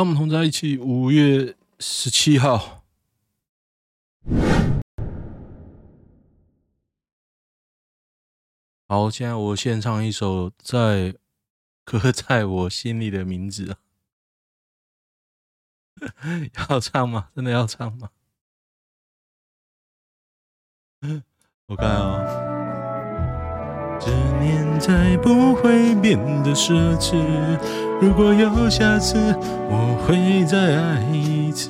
让我们同在一起。五月十七号，好，现在我献唱一首在刻在我心里的名字，要唱吗？真的要唱吗？我看啊。执念再不会变得奢侈，如果有下次，我会再爱一次。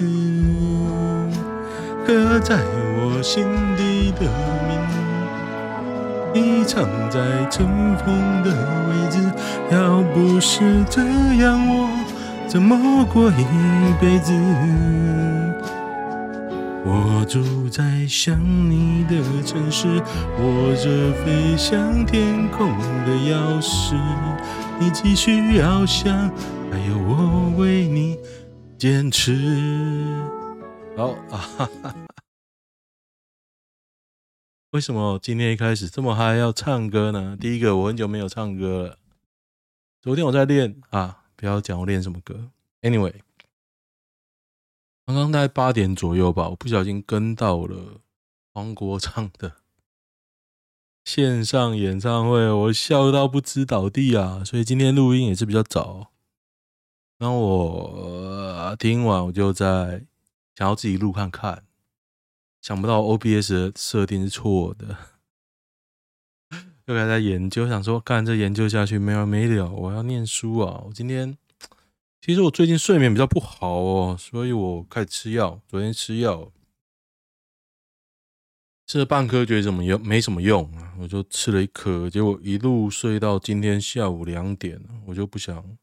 刻在我心底的名，你藏在尘封的位置。要不是这样，我怎么过一辈子？我住在想你的城市，握着飞向天空的钥匙。你继续翱翔，还有我为你坚持。好啊哈哈，为什么今天一开始这么嗨要唱歌呢？第一个，我很久没有唱歌了。昨天我在练啊，不要讲我练什么歌。Anyway。刚刚大概八点左右吧，我不小心跟到了黄国昌的线上演唱会，我笑到不知倒地啊！所以今天录音也是比较早。然后我听完，我就在想要自己录看看，想不到 OBS 的设定是错的，又还在研究，想说干这研究下去没完没了，我要念书啊！我今天。其实我最近睡眠比较不好哦，所以我开始吃药。昨天吃药，吃了半颗，觉得怎么用没什么用啊，我就吃了一颗，结果一路睡到今天下午两点，我就不想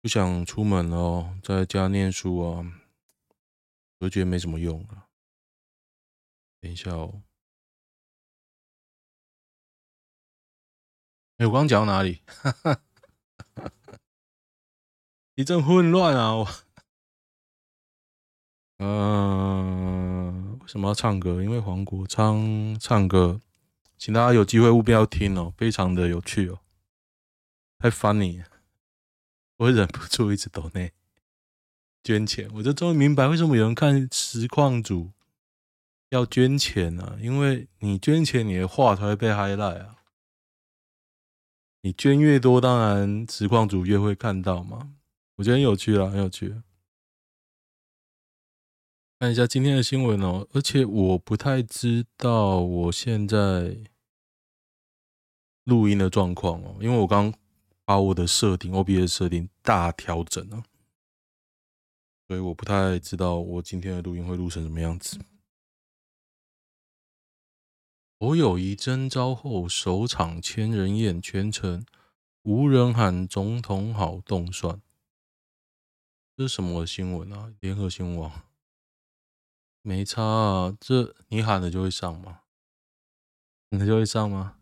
不想出门了，在家念书啊，我就觉得没什么用啊。等一下哦，哎，我刚刚讲到哪里？一阵混乱啊！我，嗯，为什么要唱歌？因为黄国昌唱歌，请大家有机会务必要听哦，非常的有趣哦，太 funny，我忍不住一直抖内捐钱，我就终于明白为什么有人看实况主要捐钱啊，因为你捐钱，你的话才会被 highlight 啊，你捐越多，当然实况主越会看到嘛。我觉得很有趣啊，很有趣。看一下今天的新闻哦，而且我不太知道我现在录音的状况哦，因为我刚把我的设定 OBS 设定大调整了，所以我不太知道我今天的录音会录成什么样子。侯友谊征召后首场千人宴，全程无人喊总统好动算。这是什么新闻啊？联合新闻网没差啊，这你喊了就会上吗？你就会上吗？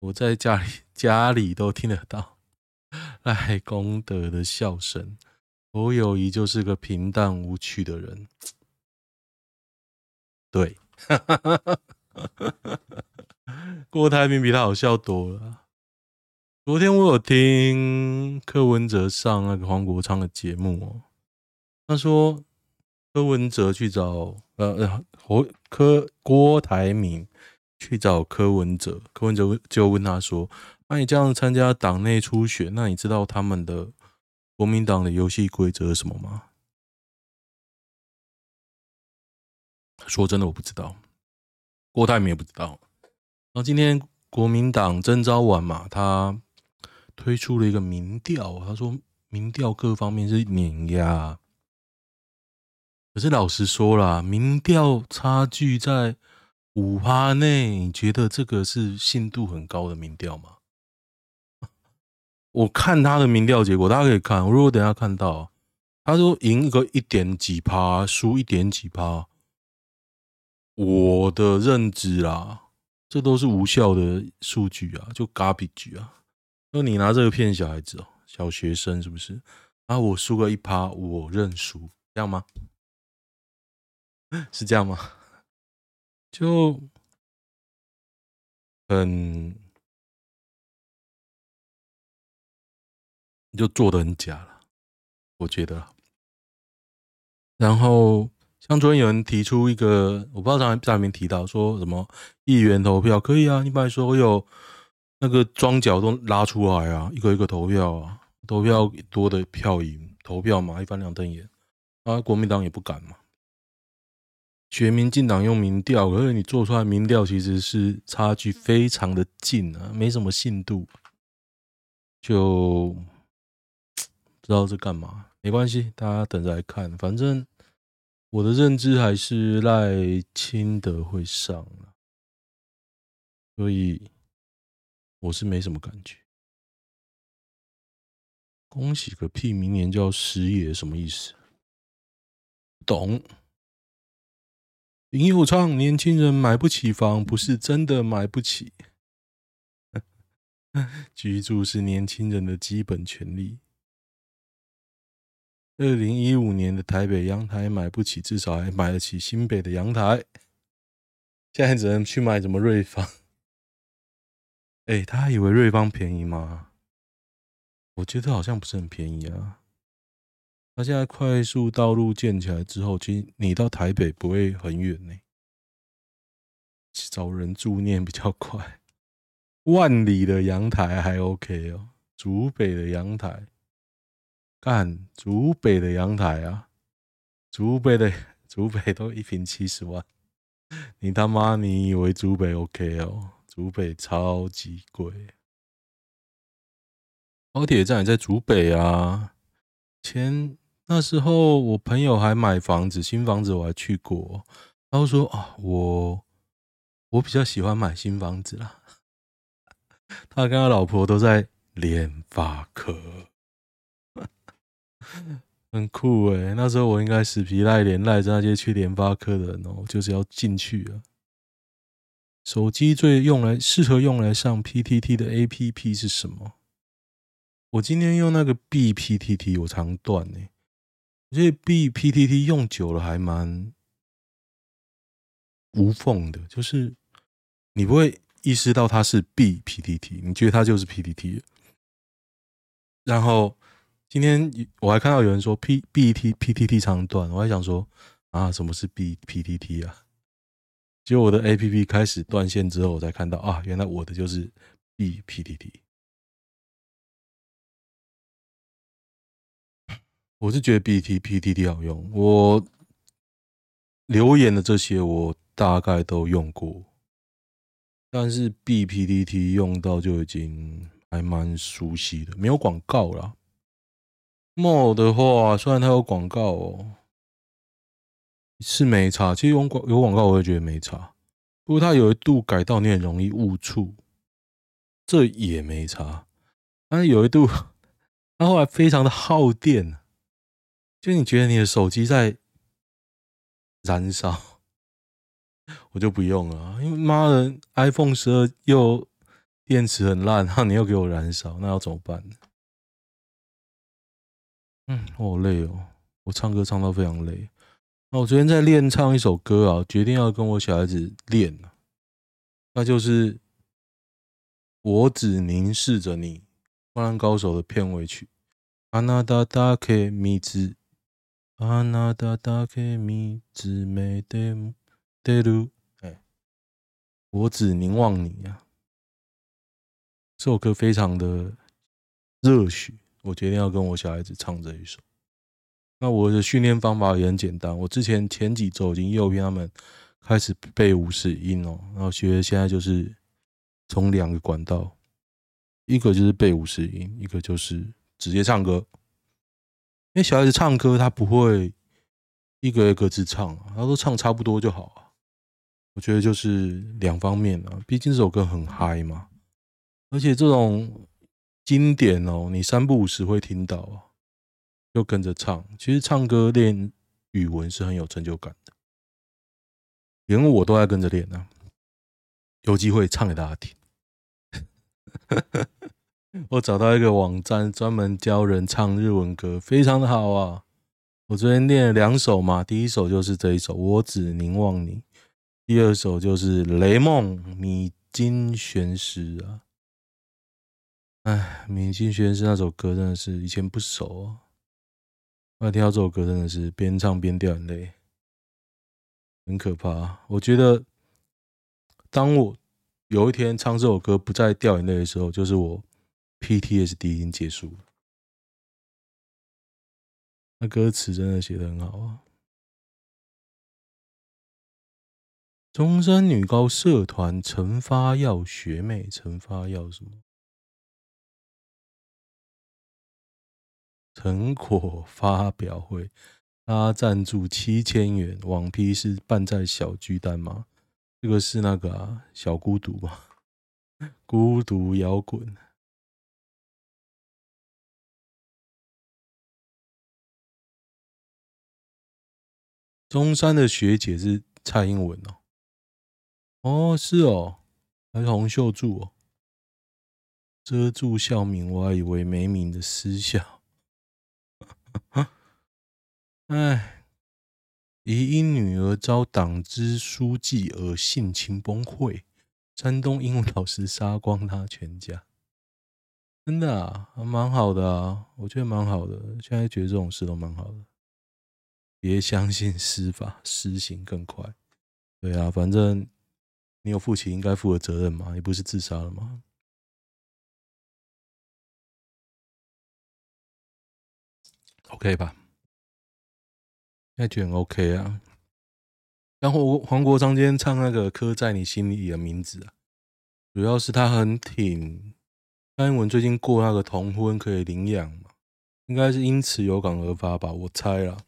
我在家里家里都听得到 赖功德的笑声。侯友谊就是个平淡无趣的人，对，郭台铭比他好笑多了。昨天我有听柯文哲上那个黄国昌的节目哦，他说柯文哲去找呃 侯柯郭台铭去找柯文哲，柯文哲就问他说：“那你这样参加党内初选，那你知道他们的国民党的游戏规则是什么吗？”说真的，我不知道，郭台铭也不知道。然后今天国民党征召完嘛，他。推出了一个民调，他说民调各方面是碾压，可是老实说啦，民调差距在五趴内，你觉得这个是信度很高的民调吗？我看他的民调结果，大家可以看。我如果等下看到他说赢一个一点几趴，输一点几趴，我的认知啦，这都是无效的数据啊，就 garbage 啊。说你拿这个骗小孩子哦，小学生是不是？啊，我输个一趴，我认输，这样吗？是这样吗？就很，就做的很假了。我觉得。然后，像昨天有人提出一个，我不知道在在里面提到说什么议员投票可以啊，你把所有那个桩脚都拉出来啊，一个一个投票啊，投票多的票赢，投票嘛，一翻两瞪眼啊，国民党也不敢嘛。学民进党用民调，可是你做出来民调其实是差距非常的近啊，没什么信度，就不知道是干嘛。没关系，大家等着来看。反正我的认知还是赖清德会上，所以我是没什么感觉。恭喜个屁！明年就要失业，什么意思？懂。林右昌，年轻人买不起房，不是真的买不起。居住是年轻人的基本权利。二零一五年的台北阳台买不起，至少还买得起新北的阳台。现在只能去买什么瑞芳？哎、他还以为瑞芳便宜吗？我觉得好像不是很便宜啊。那现在快速道路建起来之后，其实你到台北不会很远呢。找人住念比较快。万里的阳台还 OK 哦，竹北的阳台，干竹北的阳台啊，竹北的竹北都一平七十万，你他妈你以为竹北 OK 哦？竹北超级贵，高铁站也在竹北啊，前。那时候我朋友还买房子，新房子我还去过。他说啊，我我比较喜欢买新房子啦。他跟他老婆都在联发科，很酷诶、那时候我应该死皮赖脸赖着那些去联发科的人哦，就是要进去啊。手机最用来适合用来上 PTT 的 APP 是什么？我今天用那个 BPTT，我常断呢。这 BPTT 用久了还蛮无缝的，就是你不会意识到它是 BPTT，你觉得它就是 PTT。然后今天我还看到有人说 P BT PTT 长断，我还想说啊，什么是 BPTT 啊？结果我的 APP 开始断线之后，我才看到啊，原来我的就是 BPTT。我是觉得 B T P T T 好用，我留言的这些我大概都用过，但是 B P T T 用到就已经还蛮熟悉的，没有广告啦。m o 的话，虽然它有广告哦，是没差。其实有广有广告，我也觉得没差。不过它有一度改到你很容易误触，这也没差。但是有一度，它后来非常的耗电。就你觉得你的手机在燃烧，我就不用了，因为妈的，iPhone 十二又电池很烂，然后你又给我燃烧，那要怎么办？嗯，我好累哦，我唱歌唱到非常累。我昨天在练唱一首歌啊，决定要跟我小孩子练，那就是我只凝视着你，《灌篮高手》的片尾曲。阿纳达达克米兹。啊，那达达克米兹梅德德鲁，哎，我只凝望你呀。这首歌非常的热血，我决定要跟我小孩子唱这一首。那我的训练方法也很简单，我之前前几周已经诱骗他们开始背五十音哦，然后学现在就是从两个管道，一个就是背五十音，一个就是直接唱歌。因为小孩子唱歌，他不会一个一个字唱，他都唱差不多就好啊。我觉得就是两方面啊，毕竟这首歌很嗨嘛，而且这种经典哦，你三不五时会听到啊，就跟着唱。其实唱歌练语文是很有成就感的，连我都在跟着练啊。有机会唱给大家听。我找到一个网站，专门教人唱日文歌，非常的好啊！我昨天练了两首嘛，第一首就是这一首《我只凝望你》，第二首就是《雷梦米津玄师》啊。哎，米津玄师那首歌真的是以前不熟啊，我听到这首歌真的是边唱边掉眼泪，很可怕。我觉得，当我有一天唱这首歌不再掉眼泪的时候，就是我 PTSD 已经结束了。那歌词真的写的很好啊！中山女高社团陈发耀学妹，陈发耀什么？成果发表会，他赞助七千元，网批是办在小巨蛋吗？这个是那个，小孤独吧？孤独摇滚。中山的学姐是蔡英文哦，哦是哦，还是洪秀柱哦，遮住校名，我还以为没名的私校。哎，疑因女儿遭党支书记而性情崩溃，山东英文老师杀光他全家，真的啊，蛮好的啊，我觉得蛮好的。现在觉得这种事都蛮好的，别相信司法，施行更快。对啊，反正你有负起应该负的责任嘛，你不是自杀了吗？OK 吧。应该觉得很 OK 啊。然后黄国昌今天唱那个刻在你心里的名字啊，主要是他很挺蔡英文最近过那个同婚可以领养嘛，应该是因此有感而发吧，我猜啦。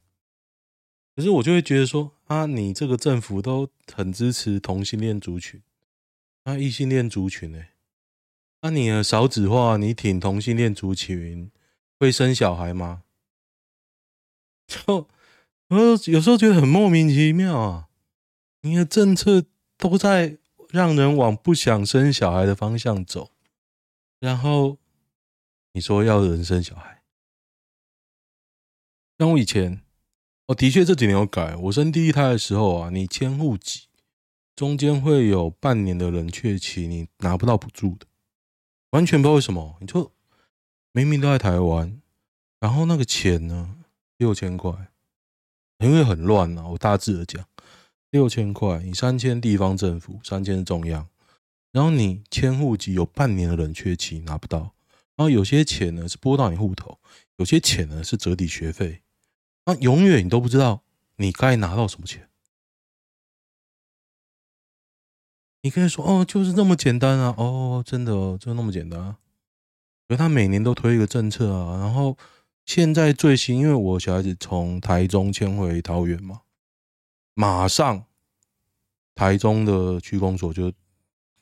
可是我就会觉得说啊，你这个政府都很支持同性恋族群，那异性恋族群呢？那你的少子化，你挺同性恋族群会生小孩吗？就。我有时候觉得很莫名其妙啊！你的政策都在让人往不想生小孩的方向走，然后你说要人生小孩，像我以前，我的确这几年有改。我生第一胎的时候啊，你迁户籍中间会有半年的冷却期，你拿不到补助的，完全不知道为什么。你就明明都在台湾，然后那个钱呢，六千块。因为很乱啊，我大致的讲，六千块，你三千地方政府，三千中央，然后你迁户籍有半年的冷却期拿不到，然后有些钱呢是拨到你户头，有些钱呢是折抵学费，那永远你都不知道你该拿到什么钱。你可以说哦，就是这么简单啊，哦，真的哦，就那么简单啊，因为他每年都推一个政策啊，然后。现在最新，因为我小孩子从台中迁回桃园嘛，马上台中的区公所就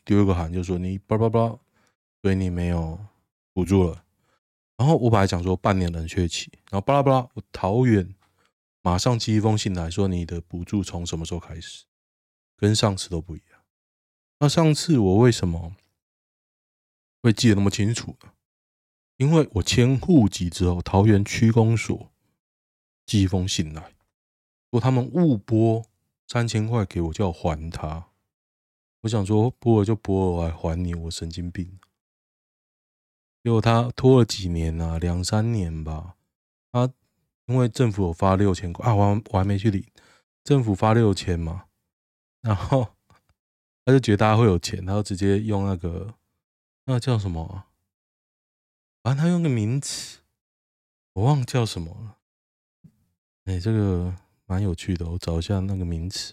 丢一个函，就说你叭叭叭，所以你没有补助了。然后我本来想说半年冷却期，然后巴拉巴拉，我桃园马上寄一封信来说你的补助从什么时候开始，跟上次都不一样。那上次我为什么会记得那么清楚呢？因为我迁户籍之后，桃园区公所寄封信来，说他们误拨三千块给我，叫我还他。我想说拨了就拨了，我还还你，我神经病。结果他拖了几年啊，两三年吧。他因为政府有发六千块啊，我我还没去领，政府发六千嘛，然后 他就觉得大家会有钱，他就直接用那个那个叫什么？反正他用个名词，我忘了叫什么了。哎，这个蛮有趣的，我找一下那个名词。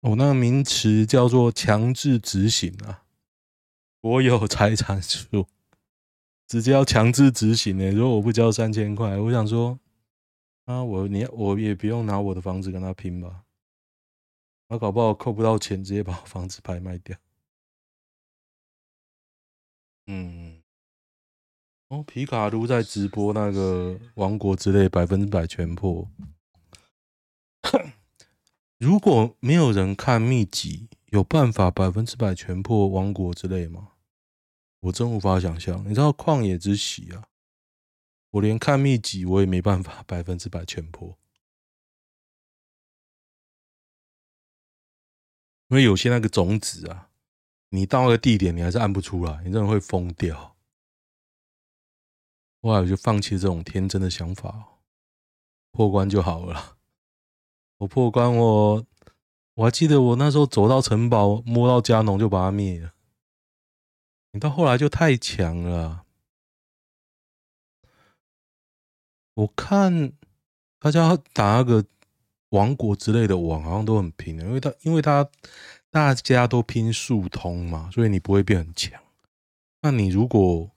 我那个名词叫做强制执行啊，国有财产税，直接要强制执行呢。如果我不交三千块，我想说，啊，我你我也不用拿我的房子跟他拼吧。他搞不好扣不到钱，直接把房子拍卖掉。嗯，哦，皮卡都在直播那个《王国之泪》百分之百全破。如果没有人看秘籍，有办法百分之百全破《王国之泪》吗？我真无法想象。你知道《旷野之喜》啊？我连看秘籍我也没办法百分之百全破。因为有些那个种子啊，你到那个地点你还是按不出来，你真的会疯掉。后来我就放弃这种天真的想法，破关就好了。我破关我，我还记得我那时候走到城堡，摸到加农就把它灭了。你到后来就太强了。我看大家打那个王国之类的网，好像都很拼的，因为他因为他大家都拼速通嘛，所以你不会变很强。那你如果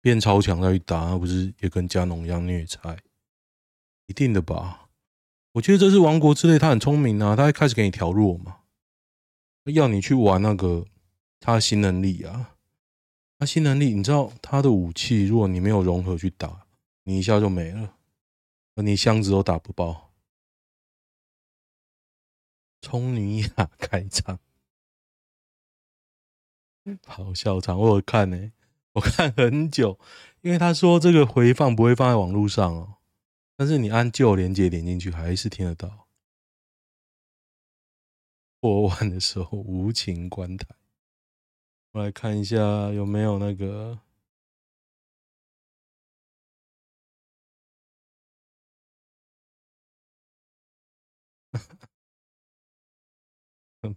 变超强再去打，那不是也跟加农一样虐菜？一定的吧？我觉得这是王国之泪，他很聪明啊，他一开始给你调弱嘛，要你去玩那个他的新能力啊，他新能力，你知道他的武器，如果你没有融合去打，你一下就没了，你箱子都打不爆。聪女雅开场，好笑场，我有看呢、欸。我看很久，因为他说这个回放不会放在网络上哦，但是你按旧连接点进去还是听得到。破万的时候无情关台，我来看一下有没有那个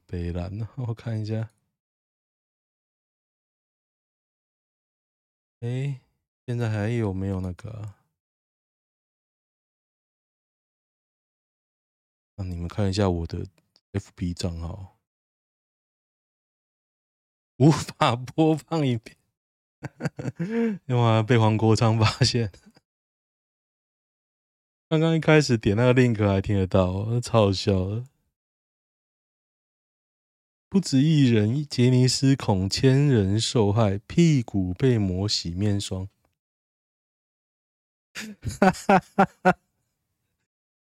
北蓝呢，我看一下。哎，现在还有没有那个、啊？让你们看一下我的 FB 账号，无法播放影片，因为被黄国昌发现。刚刚一开始点那个 link 还听得到，超好笑的。不止一人，杰尼斯恐千人受害，屁股被抹洗面霜。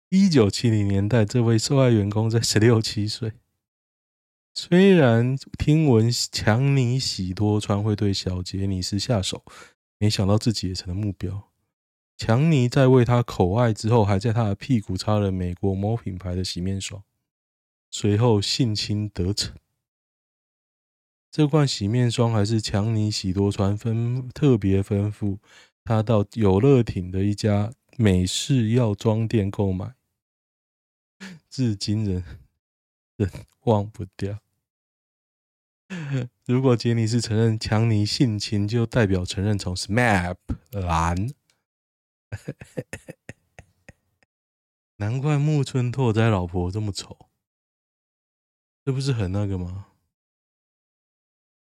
一九七零年代，这位受害员工在十六七岁。虽然听闻强尼喜多川会对小杰尼斯下手，没想到自己也成了目标。强尼在为他口爱之后，还在他的屁股擦了美国某品牌的洗面霜，随后性侵得逞。这罐洗面霜还是强尼喜多川分特别吩咐他到有乐町的一家美式药妆店购买，至今仍仍忘不掉。如果杰尼斯承认强尼性侵，就代表承认从 SMAP 蓝。难怪木村拓哉老婆这么丑，这不是很那个吗？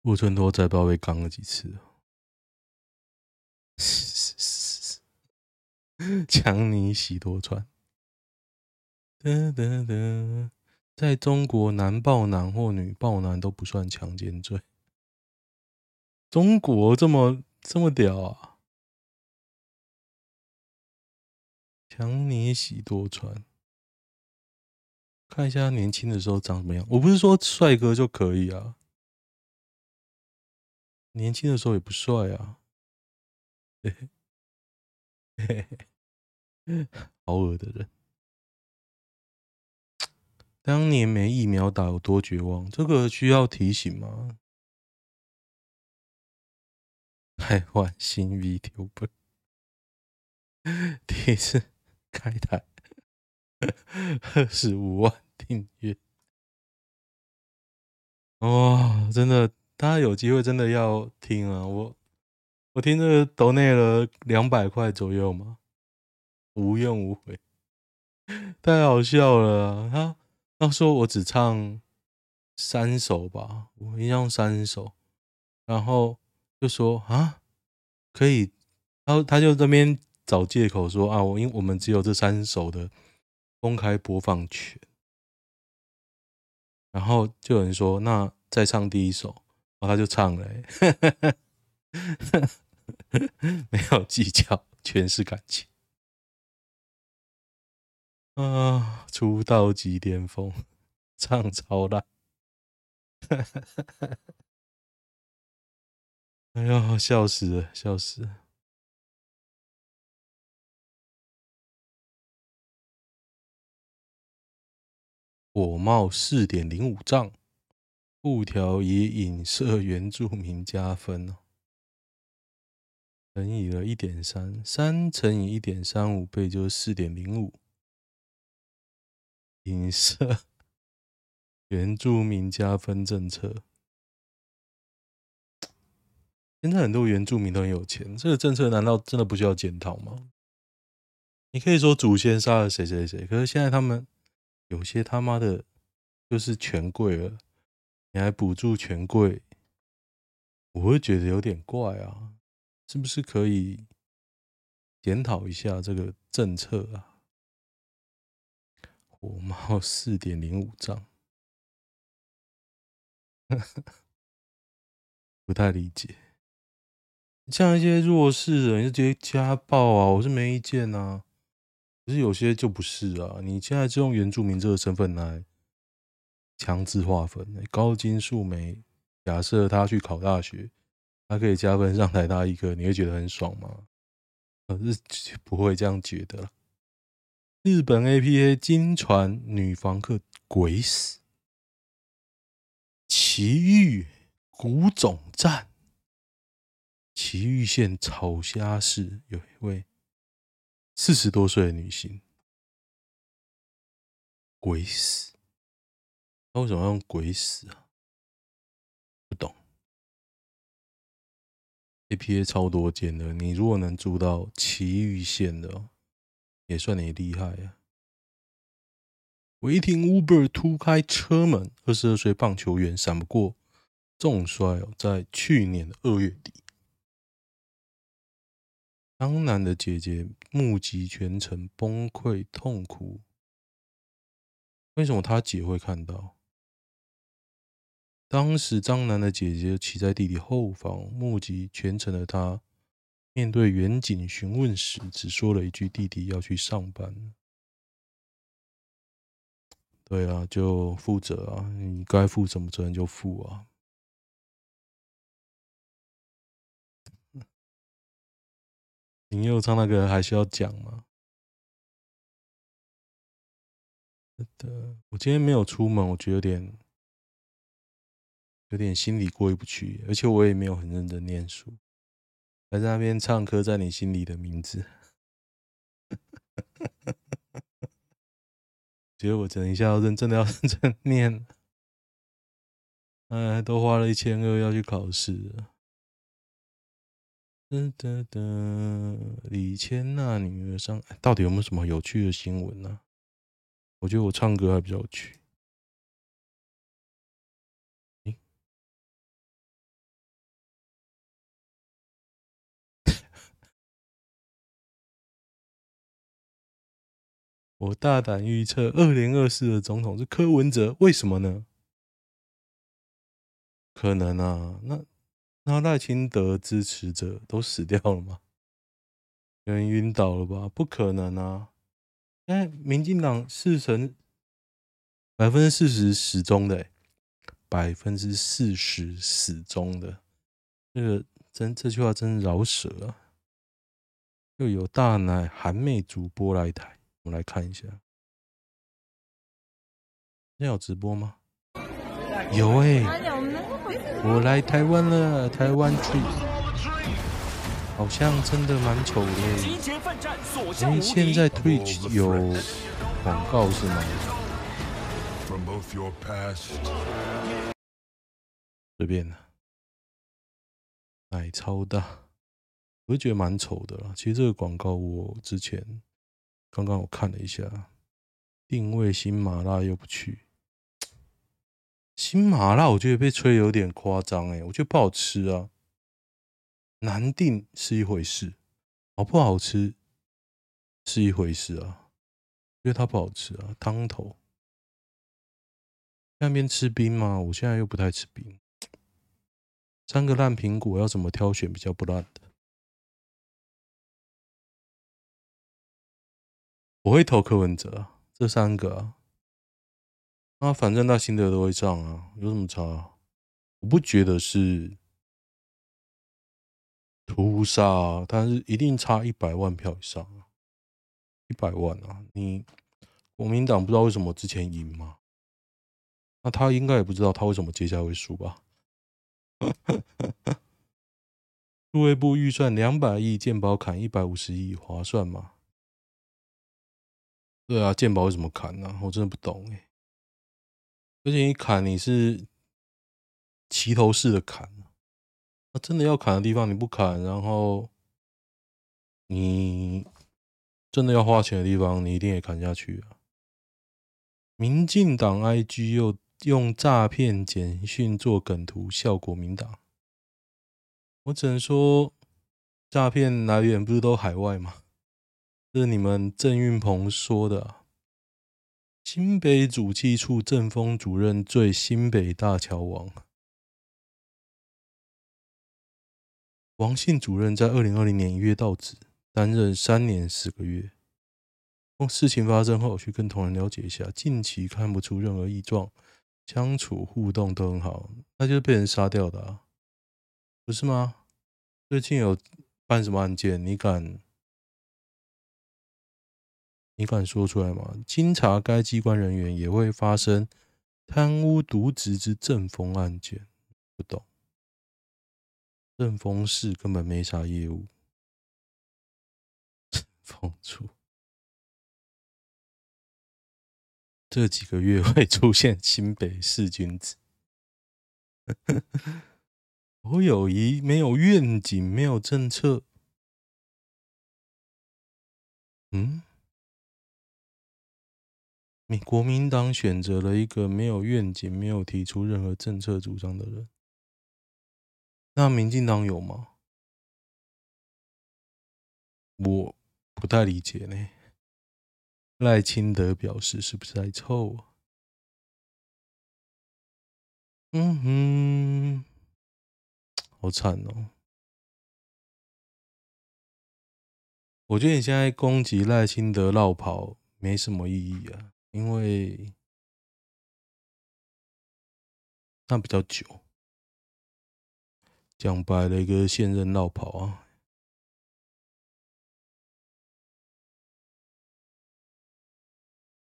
木村拓哉不知道被刚了几次，强尼喜多川，哒哒哒，在中国男暴男或女暴男都不算强奸罪。中国这么这么屌啊！强尼喜多川，看一下他年轻的时候长什么样。我不是说帅哥就可以啊。年轻的时候也不帅啊，嘿嘿嘿，好恶的人。当年没疫苗打有多绝望？这个需要提醒吗？台湾新 VTuber 第一次开台，二十五万订阅，哇、哦，真的。大家有机会真的要听啊！我我听这个都内了两百块左右嘛，无怨无悔，太好笑了。他他说我只唱三首吧，我一样三首，然后就说啊可以，然后他就这边找借口说啊，我因为我们只有这三首的公开播放权，然后就有人说那再唱第一首。然后他就唱了，没有计较，全是感情啊！出道即巅峰，唱超烂，哎呦，笑死了，笑死了！火冒四点零五丈。布条以影射原住民加分哦。乘以了一点三，三乘以一点三五倍就是四点零五。影射原住民加分政策。现在很多原住民都很有钱，这个政策难道真的不需要检讨吗？你可以说祖先杀了谁谁谁，可是现在他们有些他妈的，就是权贵了，你还补助权贵，我会觉得有点怪啊，是不是可以检讨一下这个政策啊？火猫四点零五丈，不太理解。像一些弱势人就直接家暴啊，我是没意见啊。可是有些就不是啊。你现在就用原住民这个身份来强制划分，高金素梅，假设他去考大学，他可以加分上台大一科，你会觉得很爽吗？可是不会这样觉得了。日本 APA 惊传女房客鬼死，奇遇古总站。奇遇县草虾市有一位四十多岁的女性，鬼死！他为什么要用鬼死啊？不懂。APA 超多间的，你如果能住到埼玉县的，也算你厉害呀。违停 Uber 突开车门，二十二岁棒球员闪不过重摔哦，在去年的二月底。张男的姐姐目击全程崩溃痛哭，为什么他姐会看到？当时张楠的姐姐骑在弟弟后方，目击全程的他，面对远警询问时，只说了一句：“弟弟要去上班。”对啊，就负责啊，你该负什么责任就负啊。林佑昌那个还需要讲吗？的，我今天没有出门，我觉得有点有点心里过意不去，而且我也没有很认真念书，还在那边唱歌在你心里的名字。觉得我等一下要认真的要 认真念，哎，都花了一千二要去考试了。哒哒哒，李千娜女儿上，到底有没有什么有趣的新闻呢、我觉得我唱歌还比较有趣。我大胆预测，二零二四的总统是柯文哲，为什么呢？可能啊，那。那赖清德支持者都死掉了吗？有人晕倒了吧？不可能啊！哎民进党四成百分之四十死忠的，百分之四十死忠的，这个真这句话真饶舌啊！又有大奶韩妹主播来台，我们来看一下，现在有直播吗？有哎、欸。我来台湾了，台湾 trip 好像真的蛮丑的。哎，现在 Twitch 有广告是吗？随便的，奶超大，我就觉得蛮丑的啦。其实这个广告我之前刚刚我看了一下，定位新麻辣又不去。新麻辣我觉得被吹有点夸张哎，我觉得不好吃啊。难订是一回事，好不好吃是一回事啊。因为它不好吃啊，汤头。那边吃冰吗？我现在又不太吃冰。三个烂苹果要怎么挑选比较不烂的？我会投柯文哲，这三个啊。反正他心得都会上啊，有什么差？我不觉得是屠杀啊，但是一定差一百万票以上，一百万啊！你国民党不知道为什么之前赢吗？那他应该也不知道他为什么接下来会输吧？数位部预算两百亿，健保砍一百五十亿，划算吗？对啊，鉴宝为什么砍呢、我真的不懂哎。而且你砍你是齐头式的砍，那真的要砍的地方你不砍，然后你真的要花钱的地方你一定也砍下去啊。民进党 IG 又用诈骗简讯做梗图，效果明档。我只能说，诈骗来源不是都海外吗？是你们郑运鹏说的。新北主计处政风主任最新北大桥王。王姓主任在二零二零年一月到职，担任三年十个月。事情发生后，去跟同仁了解一下，近期看不出任何异状，相处互动都很好，那就是被人杀掉的啊。不是吗？最近有办什么案件？你敢？你敢说出来吗？经查该机关人员也会发生贪污渎职之政风案件，不懂。政风室根本没啥业务。政风处这几个月会出现新北市君子。我有一没有愿景，没有政策。嗯，你国民党选择了一个没有愿景、没有提出任何政策主张的人。那民进党有吗？我不太理解呢。赖清德表示：“是不是在臭啊？”嗯哼。好惨哦！我觉得你现在攻击赖清德落跑没什么意义啊，因为那比较久。讲白了，一个现任落跑啊，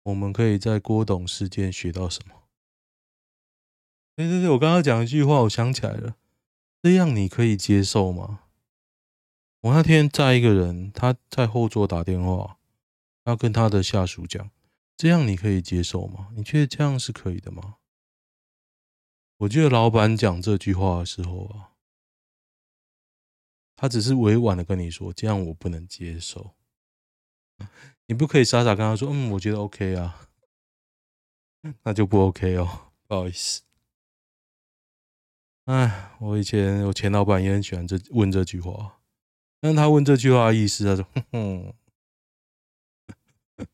我们可以在郭董事件学到什么？对对对，我刚刚讲一句话，我想起来了。这样你可以接受吗？我那天载一个人，他在后座打电话，他跟他的下属讲，这样你可以接受吗？你觉得这样是可以的吗？我记得老板讲这句话的时候啊，他只是委婉的跟你说，这样我不能接受。你不可以傻傻跟他说，嗯，我觉得 OK 啊，那就不 OK 哦，不好意思。哎，我以前我前老板也很喜欢这问这句话，但他问这句话的意思，他说：“哼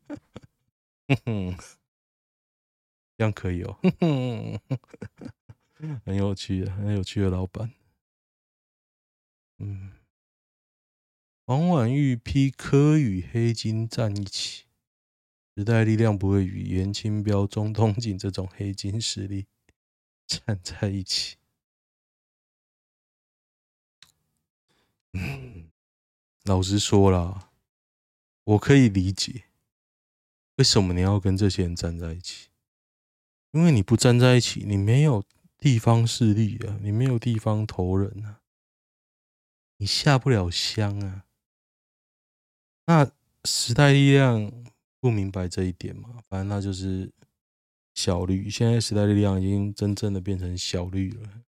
哼，哼哼，这样可以哦，哼哼，很有趣的，很有趣的老板。”嗯，王婉玉批柯与黑金站一起，时代力量不会与颜清标、中东锦这种黑金实力 站在一起。嗯，老实说啦，我可以理解为什么你要跟这些人站在一起，因为你不站在一起，你没有地方势力啊，你没有地方头人啊，你下不了乡啊。那时代力量不明白这一点嘛？反正那就是小绿，现在时代力量已经真正的变成小绿了，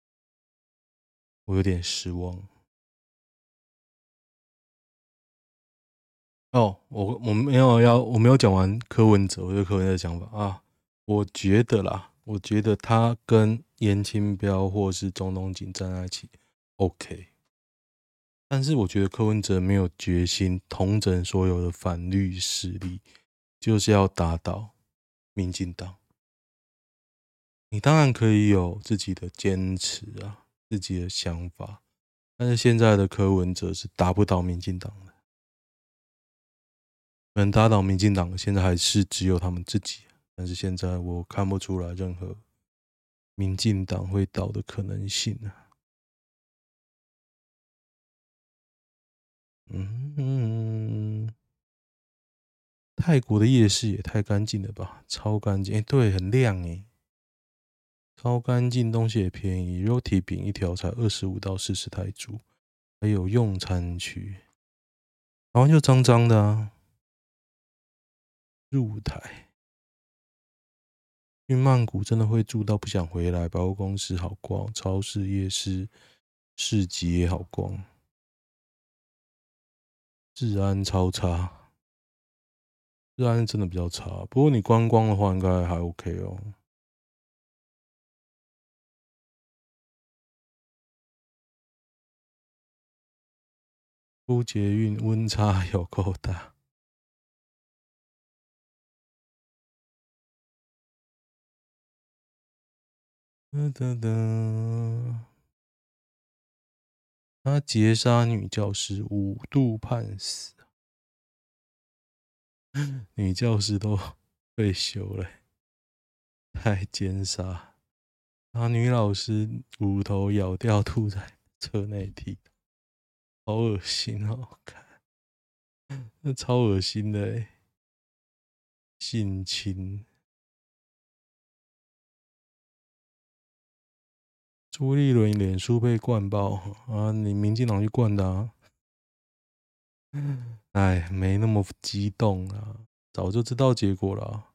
我有点失望。哦，我我没有要，我没有讲完柯文哲，我对柯文哲的想法啊，我觉得啦，我觉得他跟颜清标或是钟东锦站在一起，OK，但是我觉得柯文哲没有决心统整所有的反绿势力，就是要打倒民进党。你当然可以有自己的坚持啊，自己的想法，但是现在的柯文哲是打不倒民进党的。能打倒民进党，现在还是只有他们自己。但是现在我看不出来任何民进党会倒的可能性啊。嗯，嗯，泰国的夜市也太干净了吧，超干净，哎，对，很亮哎，超干净，东西也便宜，肉体饼一条才二十五到四十泰铢，还有用餐区，台湾就脏脏的啊。入台，去曼谷真的会住到不想回来。百货公司好逛，超市、夜市、市集也好逛，治安超差，治安真的比较差。不过你观光的话，应该还 OK 哦。出捷运温差有够大。哒哒哒，他劫杀女教师，五度判死。女教师都 被休了，太奸杀！把女老师乳头咬掉，吐在 车内踢，好恶心哦！看，那超恶心的，性侵。朱立伦脸书被灌爆啊！你民进党去灌的啊？哎，没那么激动啊，早就知道结果了啊。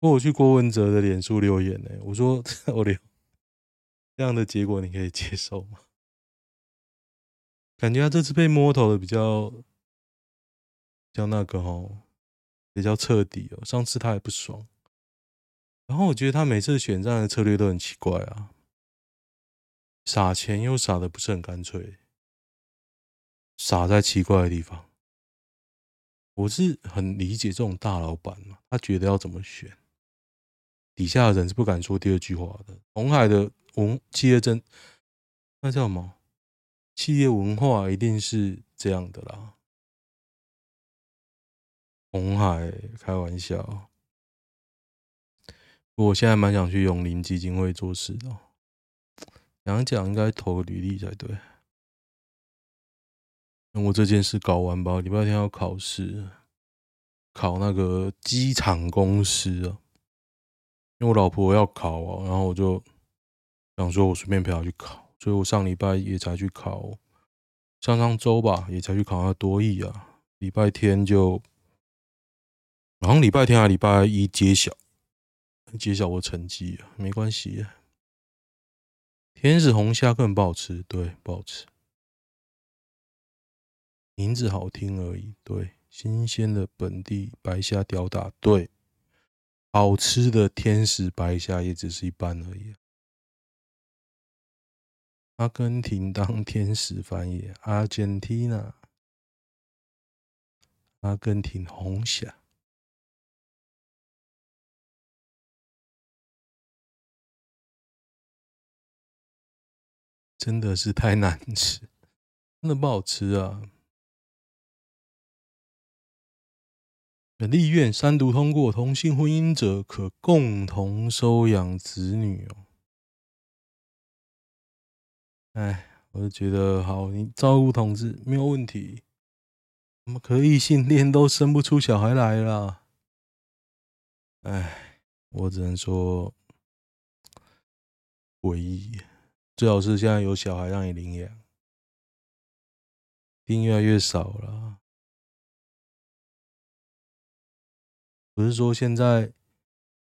不过我去郭文哲的脸书留言呢，我说 我留这样的结果你可以接受吗？感觉他这次被摸头的比较，比较那个哦，比较彻底哦。上次他还不爽，然后我觉得他每次选战的策略都很奇怪啊。撒钱又撒的不是很干脆，撒在奇怪的地方。我是很理解这种大老板嘛，他觉得要怎么选，底下的人是不敢说第二句话的。红海的文企业真，那叫什么？企业文化一定是这样的啦。红海开玩笑，我现在蛮想去永林基金会做事的。讲讲应该投个履历才对。等我这件事搞完吧，礼拜天要考试，考那个机场公司啊。因为我老婆要考啊，然后我就想说，我顺便陪她去考，所以我上礼拜也才去考，上上周吧也才去考那多益啊。礼拜天就，然后礼拜天还礼拜一揭晓，揭晓我成绩啊，没关系。天使红虾根本不好吃，对，不好吃。名字好听而已，对。新鲜的本地白虾屌打，对。好吃的天使白虾也只是一般而已。阿根廷当天使翻译，阿根廷纳，阿根廷红虾。真的是太难吃，真的不好吃啊！本立院三读通过，同性婚姻者可共同收养子女哦。哎，我就觉得好，你照顾同志没有问题，怎么可异性恋都生不出小孩来了？哎，我只能说诡异。最好是现在有小孩让你领养，定越来越少了。不是说现在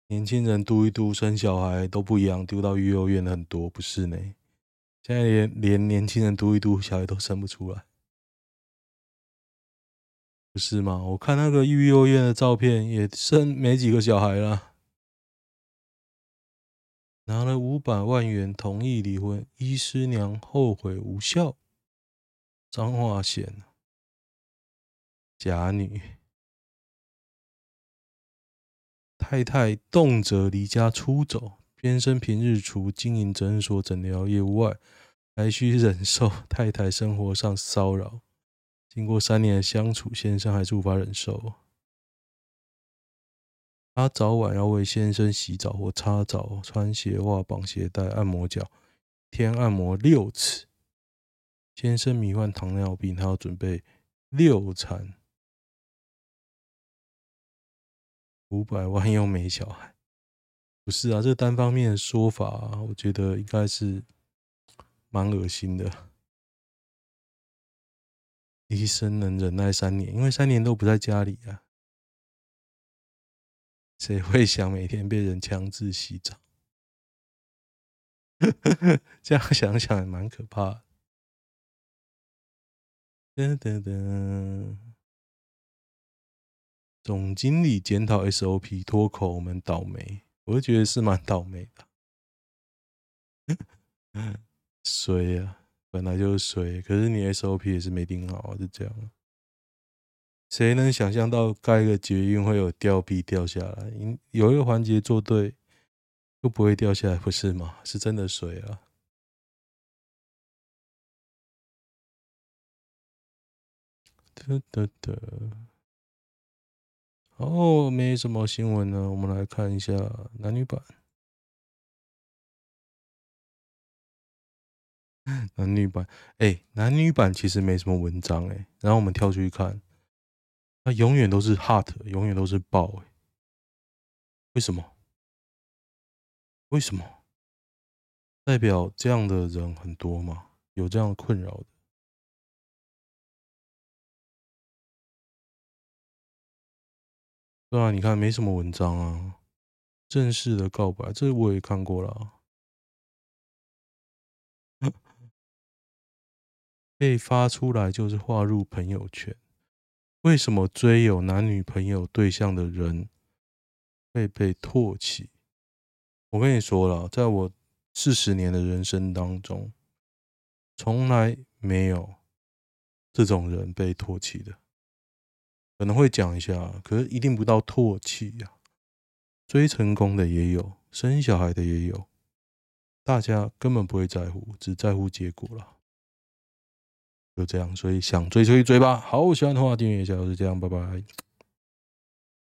年轻人读一读生小孩都不一样，丢到育幼院的很多，不是呢？现在连连年轻人读一读小孩都生不出来，不是吗？我看那个育幼院的照片，也生没几个小孩了。拿了五百万元同意离婚，医师娘后悔无效。彰化县假女太太动辄离家出走，先生平日除经营诊所诊疗业务外，还需忍受太太生活上骚扰。经过三年的相处，先生还是无法忍受。他早晚要为先生洗澡或擦澡、穿鞋袜、绑鞋带、按摩脚，天按摩六次。先生罹患糖尿病，他要准备六餐。五百万又没小孩，不是啊？这单方面的说法啊，我觉得应该是蛮恶心的。医生能忍耐三年，因为三年都不在家里啊。谁会想每天被人强制洗澡？这样想想也蛮可怕的。噔噔噔，总经理检讨 SOP 脱口，我们倒霉，我就觉得是蛮倒霉的。衰啊，本来就是衰，可是你 SOP 也是没定好，就这样。谁能想象到盖个捷运会有吊臂掉下来？有一个环节做对，就不会掉下来，不是吗？是真的水啊！得得得，哦，没什么新闻呢。我们来看一下男女版，男女版，哎，男女版其实没什么文章哎。然后我们跳出去看。他永远都是 hot，永远都是爆哎，为什么？为什么？代表这样的人很多吗？有这样困扰的？对啊，你看没什么文章啊，正式的告白，这我也看过了，被发出来就是划入朋友圈。为什么追有男女朋友对象的人会被唾弃？我跟你说了，在我四十年的人生当中，从来没有这种人被唾弃的。可能会讲一下，可是一定不到唾弃呀。追成功的也有，生小孩的也有，大家根本不会在乎，只在乎结果了。就这样，所以想追就去追吧。好，喜欢的话订阅一下，就是这样，拜拜。